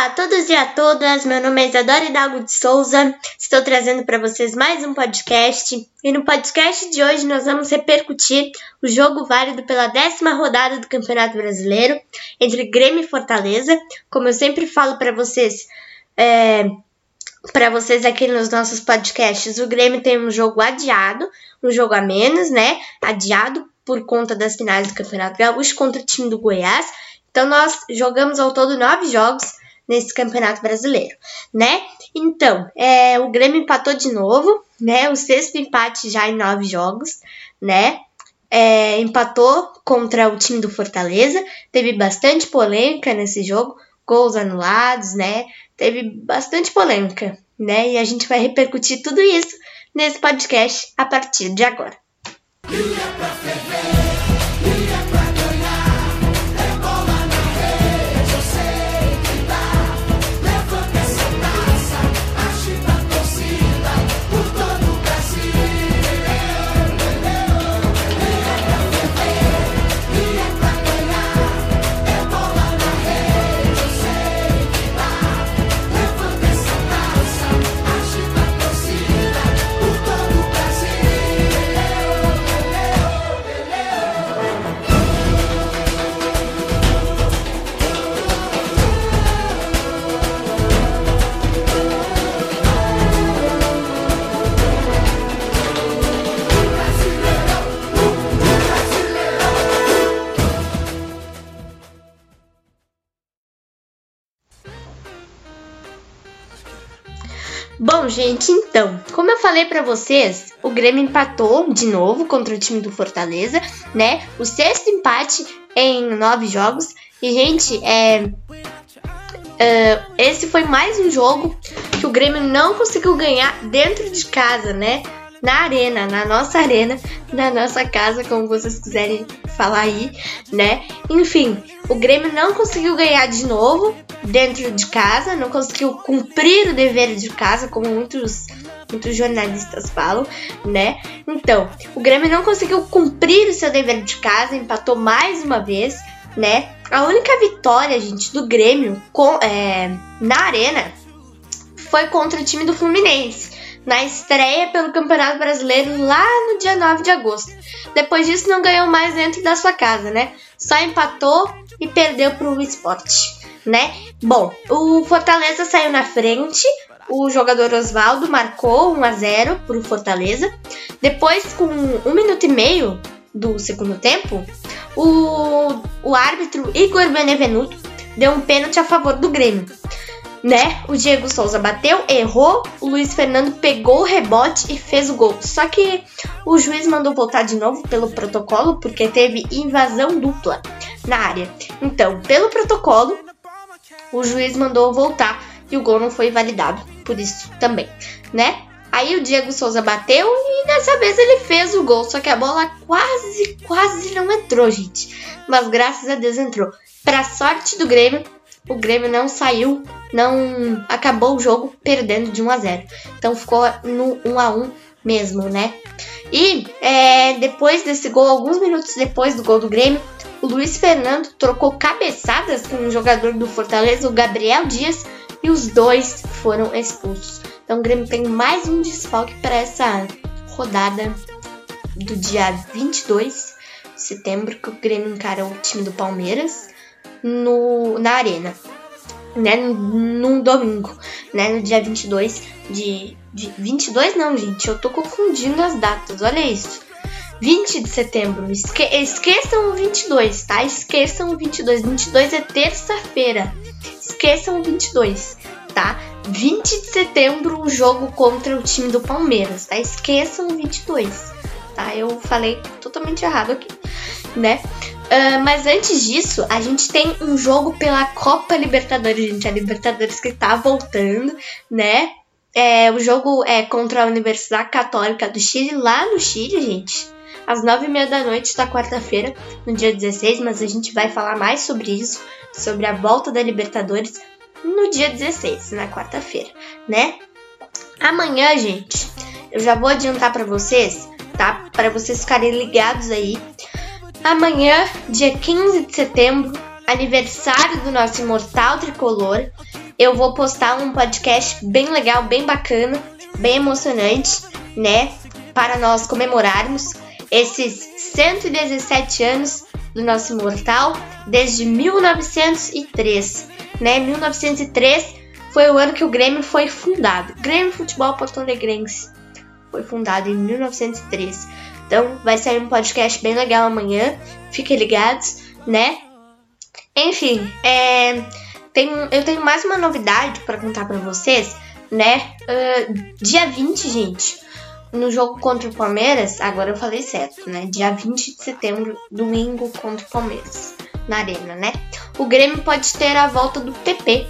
Olá a todos e a todas, meu nome é Isadora Hidalgo de Souza, estou trazendo para vocês mais um podcast e no podcast de hoje nós vamos repercutir o jogo válido pela décima rodada do Campeonato Brasileiro entre Grêmio e Fortaleza. Como eu sempre falo para vocês, é, para vocês aqui nos nossos podcasts, o Grêmio tem um jogo adiado, um jogo a menos, né? Adiado por conta das finais do Campeonato Gaúcho contra o time do Goiás. Então nós jogamos ao todo nove jogos nesse Campeonato Brasileiro, né? Então, é, o Grêmio empatou de novo, né? O sexto empate já em nove jogos, né? É, empatou contra o time do Fortaleza, teve bastante polêmica nesse jogo, gols anulados, né? Teve bastante polêmica, né? E a gente vai repercutir tudo isso nesse podcast a partir de agora. Bom, gente, então, como eu falei para vocês, o Grêmio empatou de novo contra o time do Fortaleza, né? O sexto empate em nove jogos. E, gente, é, uh, esse foi mais um jogo que o Grêmio não conseguiu ganhar dentro de casa, né? Na arena, na nossa arena, na nossa casa, como vocês quiserem falar aí, né? Enfim, o Grêmio não conseguiu ganhar de novo dentro de casa, não conseguiu cumprir o dever de casa, como muitos muitos jornalistas falam, né? Então, o Grêmio não conseguiu cumprir o seu dever de casa, empatou mais uma vez, né? A única vitória, gente, do Grêmio com, é, na arena foi contra o time do Fluminense, na estreia pelo Campeonato Brasileiro lá no dia 9 de agosto. Depois disso, não ganhou mais dentro da sua casa, né? Só empatou e perdeu para o esporte né? Bom, o Fortaleza saiu na frente, o jogador Oswaldo marcou 1 a 0 para o Fortaleza. Depois, com um minuto e meio do segundo tempo, o, o árbitro Igor Benevenuto deu um pênalti a favor do Grêmio. Né? O Diego Souza bateu, errou, o Luiz Fernando pegou o rebote e fez o gol. Só que o juiz mandou voltar de novo pelo protocolo porque teve invasão dupla na área. Então, pelo protocolo, o juiz mandou voltar e o gol não foi validado por isso também, né? Aí o Diego Souza bateu e dessa vez ele fez o gol, só que a bola quase, quase não entrou, gente. Mas graças a Deus entrou. Para sorte do Grêmio, o Grêmio não saiu, não acabou o jogo perdendo de 1 a 0. Então ficou no 1 a 1 mesmo, né? E é, depois desse gol, alguns minutos depois do gol do Grêmio, o Luiz Fernando trocou cabeçadas com o jogador do Fortaleza, o Gabriel Dias, e os dois foram expulsos. Então o Grêmio tem mais um desfalque para essa rodada do dia 22 de setembro, que o Grêmio encara o time do Palmeiras no, na Arena. Né, num domingo, né, no dia 22 de, de 22 não, gente, eu tô confundindo as datas. Olha isso. 20 de setembro. Esque esqueçam o 22, tá? Esqueçam o 22. 22 é terça-feira. Esqueçam o 22, tá? 20 de setembro, o jogo contra o time do Palmeiras, tá? Esqueçam o 22, tá? Eu falei totalmente errado aqui, né? Uh, mas antes disso, a gente tem um jogo pela Copa Libertadores, gente. A Libertadores que tá voltando, né? É, o jogo é contra a Universidade Católica do Chile, lá no Chile, gente às nove e meia da noite da quarta-feira, no dia 16, mas a gente vai falar mais sobre isso, sobre a volta da Libertadores no dia 16, na quarta-feira, né? Amanhã, gente, eu já vou adiantar para vocês, tá? Para vocês ficarem ligados aí. Amanhã, dia 15 de setembro, aniversário do nosso imortal tricolor. eu vou postar um podcast bem legal, bem bacana, bem emocionante, né? Para nós comemorarmos esses 117 anos do nosso imortal desde 1903, né? 1903 foi o ano que o Grêmio foi fundado. Grêmio Futebol Porto Alegrense foi fundado em 1903. Então vai sair um podcast bem legal amanhã. Fiquem ligados, né? Enfim, é, tem, eu tenho mais uma novidade para contar para vocês, né? Uh, dia 20, gente, no jogo contra o Palmeiras, agora eu falei certo, né? Dia 20 de setembro, domingo contra o Palmeiras, na Arena, né? O Grêmio pode ter a volta do PP,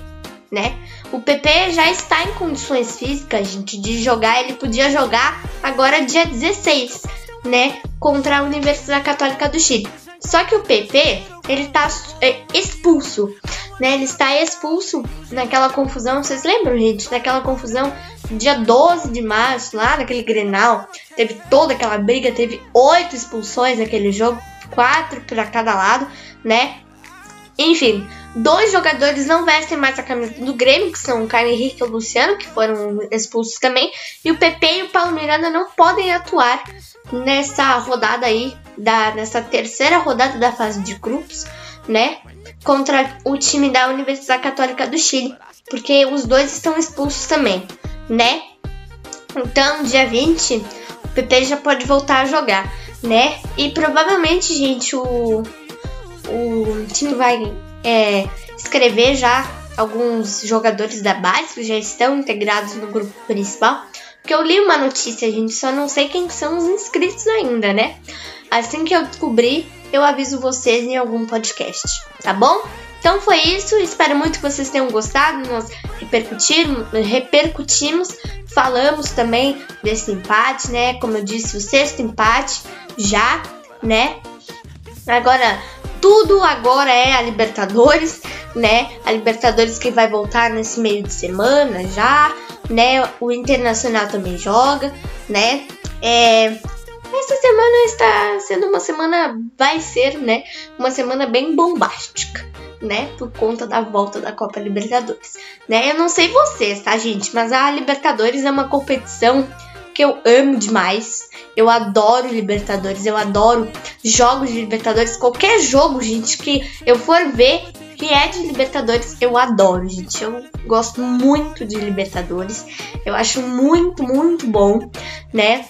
né? O PP já está em condições físicas, gente, de jogar. Ele podia jogar agora dia 16, né? Contra a Universidade Católica do Chile. Só que o PP, ele tá é, expulso, né? Ele está expulso naquela confusão. Vocês lembram, gente? Naquela confusão dia 12 de março, lá naquele Grenal, teve toda aquela briga, teve oito expulsões naquele jogo, quatro para cada lado, né? Enfim, dois jogadores não vestem mais a camisa do Grêmio, que são o Caio Henrique e o Luciano, que foram expulsos também, e o PP e o Paulo Miranda não podem atuar nessa rodada aí, da, nessa terceira rodada da fase de grupos, né? Contra o time da Universidade Católica do Chile, porque os dois estão expulsos também, né? Então, dia 20, o PP já pode voltar a jogar, né? E provavelmente, gente, o, o time vai é, escrever já alguns jogadores da base que já estão integrados no grupo principal. Porque eu li uma notícia, gente, só não sei quem são os inscritos ainda, né? Assim que eu descobrir, eu aviso vocês em algum podcast, tá bom? Então foi isso, espero muito que vocês tenham gostado. Nós repercutimos, repercutimos, falamos também desse empate, né? Como eu disse, o sexto empate já, né? Agora, tudo agora é a Libertadores, né? A Libertadores que vai voltar nesse meio de semana já, né? O Internacional também joga, né? É, essa semana está sendo uma semana, vai ser, né? Uma semana bem bombástica, né? Por conta da volta da Copa Libertadores, né? Eu não sei vocês, tá, gente? Mas a Libertadores é uma competição que eu amo demais. Eu adoro Libertadores, eu adoro jogos de Libertadores. Qualquer jogo, gente, que eu for ver que é de Libertadores, eu adoro, gente. Eu gosto muito de Libertadores. Eu acho muito, muito bom, né?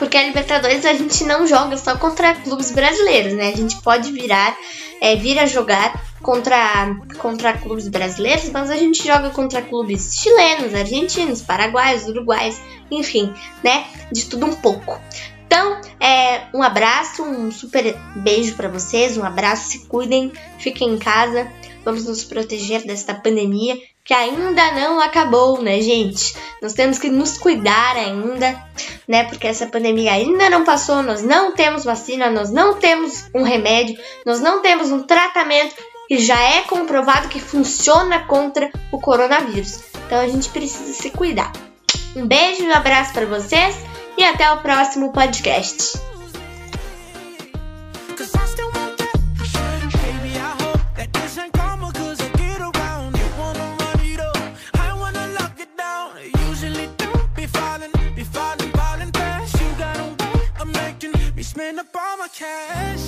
Porque a Libertadores a gente não joga só contra clubes brasileiros, né? A gente pode virar, é, vir a jogar contra, contra clubes brasileiros, mas a gente joga contra clubes chilenos, argentinos, paraguaios, uruguais, enfim, né? De tudo um pouco. Então, é, um abraço, um super beijo para vocês, um abraço, se cuidem, fiquem em casa, vamos nos proteger desta pandemia que ainda não acabou, né, gente? Nós temos que nos cuidar ainda, né? Porque essa pandemia ainda não passou, nós não temos vacina, nós não temos um remédio, nós não temos um tratamento que já é comprovado que funciona contra o coronavírus. Então a gente precisa se cuidar. Um beijo e um abraço para vocês e até o próximo podcast. cash.